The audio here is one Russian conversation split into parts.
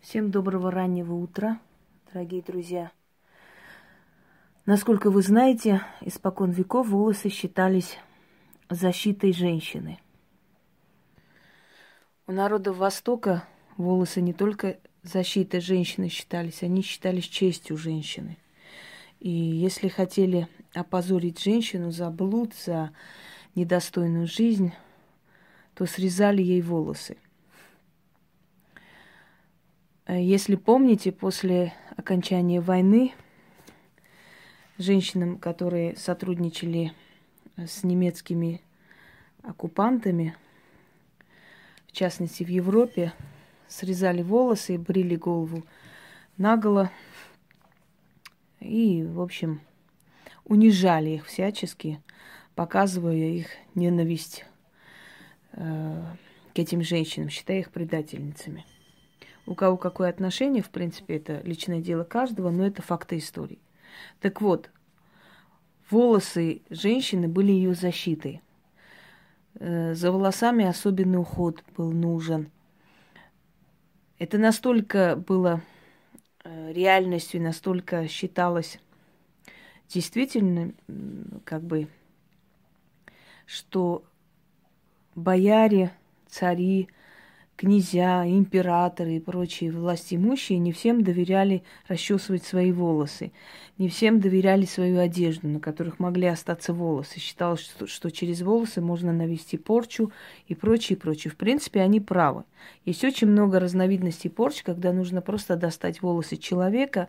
Всем доброго раннего утра, дорогие друзья. Насколько вы знаете, испокон веков волосы считались защитой женщины. У народа Востока волосы не только защитой женщины считались, они считались честью женщины. И если хотели опозорить женщину за блуд, за недостойную жизнь, то срезали ей волосы – если помните, после окончания войны женщинам, которые сотрудничали э, с немецкими оккупантами, в частности в Европе, срезали волосы брили голову наголо. И, в общем, унижали их всячески, показывая их ненависть э, к этим женщинам, считая их предательницами. У кого какое отношение, в принципе, это личное дело каждого, но это факты истории. Так вот, волосы женщины были ее защитой. Э, за волосами особенный уход был нужен. Это настолько было э, реальностью, настолько считалось действительно, как бы, что бояре, цари, князья, императоры и прочие власть имущие не всем доверяли расчесывать свои волосы, не всем доверяли свою одежду, на которых могли остаться волосы. Считалось, что, что через волосы можно навести порчу и прочее, прочее. В принципе, они правы. Есть очень много разновидностей порч, когда нужно просто достать волосы человека,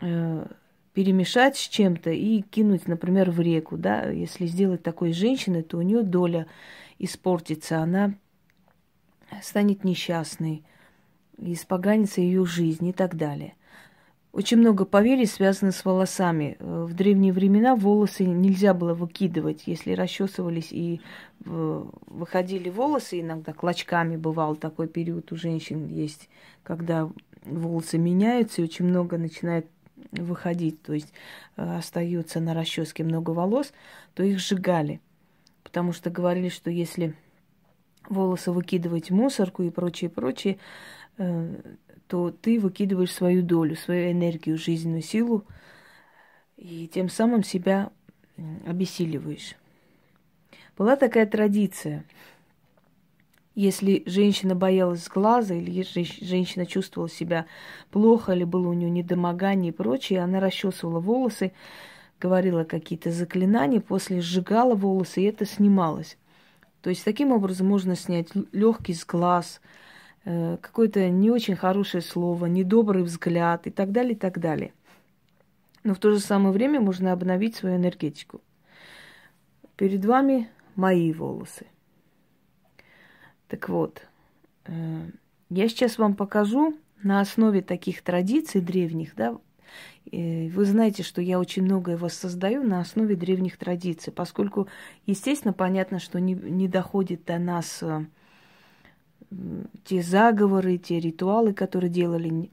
э, перемешать с чем-то и кинуть, например, в реку. Да? Если сделать такой женщиной, то у нее доля испортится, она станет несчастной, испоганится ее жизнь и так далее. Очень много поверий связано с волосами. В древние времена волосы нельзя было выкидывать. Если расчесывались и э, выходили волосы, иногда клочками бывал такой период у женщин есть, когда волосы меняются и очень много начинает выходить, то есть э, остается на расческе много волос, то их сжигали. Потому что говорили, что если волосы выкидывать в мусорку и прочее, прочее, э, то ты выкидываешь свою долю, свою энергию, жизненную силу, и тем самым себя обессиливаешь. Была такая традиция. Если женщина боялась глаза, или если женщина чувствовала себя плохо, или было у нее недомогание и прочее, она расчесывала волосы, говорила какие-то заклинания, после сжигала волосы, и это снималось. То есть таким образом можно снять легкий с глаз, э, какое-то не очень хорошее слово, недобрый взгляд и так далее, и так далее. Но в то же самое время можно обновить свою энергетику. Перед вами мои волосы. Так вот, э, я сейчас вам покажу на основе таких традиций древних, да, вы знаете, что я очень многое воссоздаю на основе древних традиций, поскольку, естественно, понятно, что не, не доходит до нас э, те заговоры, те ритуалы, которые делали.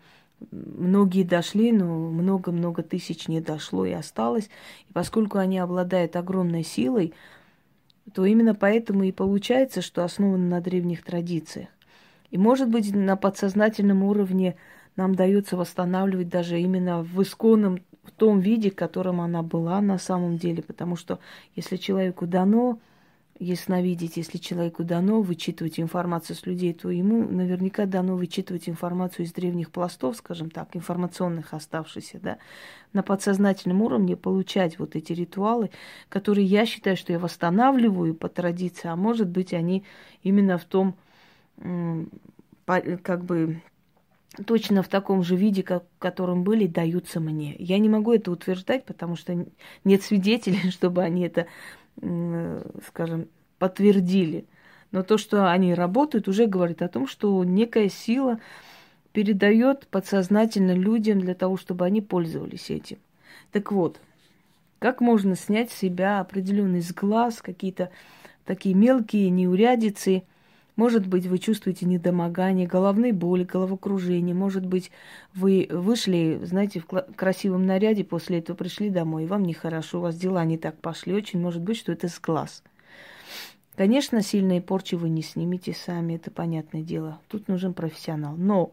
Многие дошли, но много-много тысяч не дошло и осталось. И поскольку они обладают огромной силой, то именно поэтому и получается, что основано на древних традициях. И, может быть, на подсознательном уровне – нам дается восстанавливать даже именно в исконном, в том виде, в котором она была на самом деле. Потому что если человеку дано ясновидеть, если человеку дано вычитывать информацию с людей, то ему наверняка дано вычитывать информацию из древних пластов, скажем так, информационных оставшихся, да, на подсознательном уровне получать вот эти ритуалы, которые я считаю, что я восстанавливаю по традиции, а может быть они именно в том, как бы точно в таком же виде, как, в котором были, даются мне. Я не могу это утверждать, потому что нет свидетелей, чтобы они это, скажем, подтвердили. Но то, что они работают, уже говорит о том, что некая сила передает подсознательно людям для того, чтобы они пользовались этим. Так вот, как можно снять с себя определенный сглаз, какие-то такие мелкие неурядицы – может быть, вы чувствуете недомогание, головные боли, головокружение. Может быть, вы вышли, знаете, в красивом наряде, после этого пришли домой, и вам нехорошо, у вас дела не так пошли. Очень может быть, что это с глаз. Конечно, сильные порчи вы не снимете сами, это понятное дело. Тут нужен профессионал. Но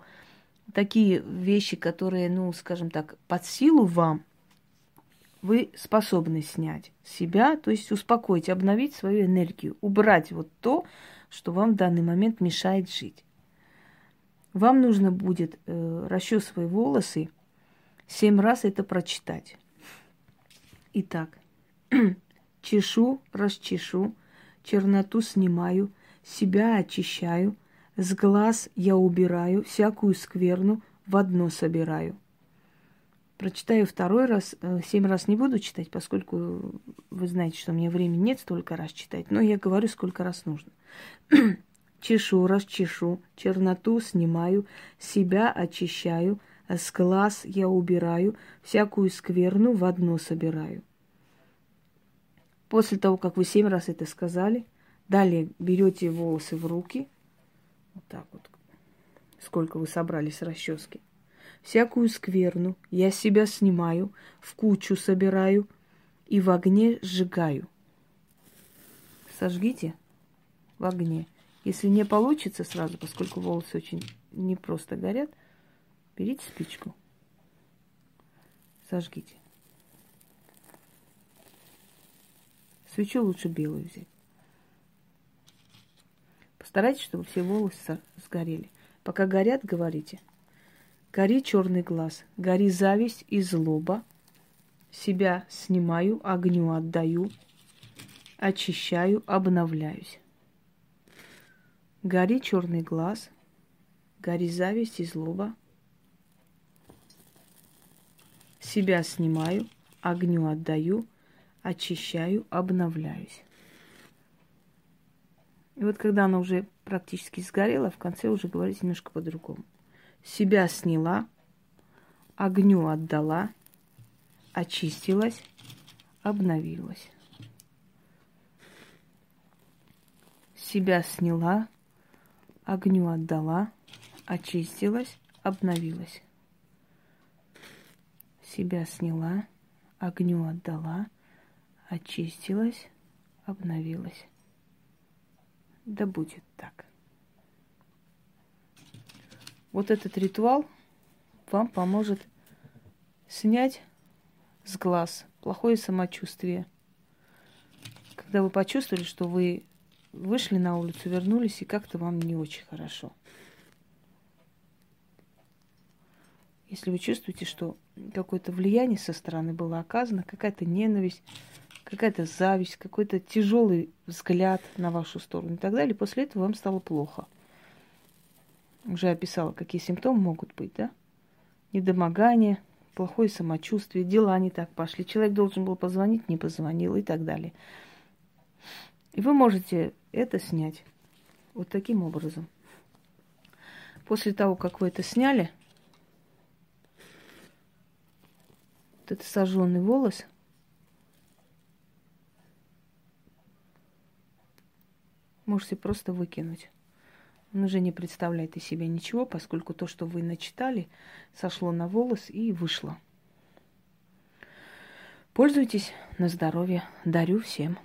такие вещи, которые, ну, скажем так, под силу вам, вы способны снять себя, то есть успокоить, обновить свою энергию, убрать вот то, что вам в данный момент мешает жить. Вам нужно будет э, расчесывая волосы, семь раз это прочитать. Итак, чешу, расчешу, черноту снимаю, себя очищаю, с глаз я убираю, всякую скверну в одно собираю. Прочитаю второй раз, э, семь раз не буду читать, поскольку вы знаете, что у меня времени нет столько раз читать, но я говорю, сколько раз нужно. чешу, расчешу, черноту снимаю, себя очищаю, с глаз я убираю, всякую скверну в одно собираю. После того, как вы семь раз это сказали, далее берете волосы в руки, вот так вот, сколько вы собрали с расчески. Всякую скверну я себя снимаю, в кучу собираю и в огне сжигаю. Сожгите в огне. Если не получится сразу, поскольку волосы очень непросто горят, берите спичку, сожгите. Свечу лучше белую взять. Постарайтесь, чтобы все волосы сгорели. Пока горят, говорите. Гори черный глаз, гори зависть и злоба. Себя снимаю, огню отдаю, очищаю, обновляюсь. Гори черный глаз, гори зависть и злоба. Себя снимаю, огню отдаю, очищаю, обновляюсь. И вот когда она уже практически сгорела, в конце уже говорить немножко по-другому. Себя сняла, огню отдала, очистилась, обновилась. Себя сняла, огню отдала, очистилась, обновилась. Себя сняла, огню отдала, очистилась, обновилась. Да будет так. Вот этот ритуал вам поможет снять с глаз плохое самочувствие. Когда вы почувствовали, что вы вышли на улицу, вернулись, и как-то вам не очень хорошо. Если вы чувствуете, что какое-то влияние со стороны было оказано, какая-то ненависть, какая-то зависть, какой-то тяжелый взгляд на вашу сторону и так далее, после этого вам стало плохо. Уже описала, какие симптомы могут быть, да? Недомогание, плохое самочувствие, дела не так пошли, человек должен был позвонить, не позвонил и так далее. И вы можете это снять вот таким образом. После того, как вы это сняли, вот этот сожженный волос можете просто выкинуть. Он уже не представляет из себя ничего, поскольку то, что вы начитали, сошло на волос и вышло. Пользуйтесь на здоровье. Дарю всем.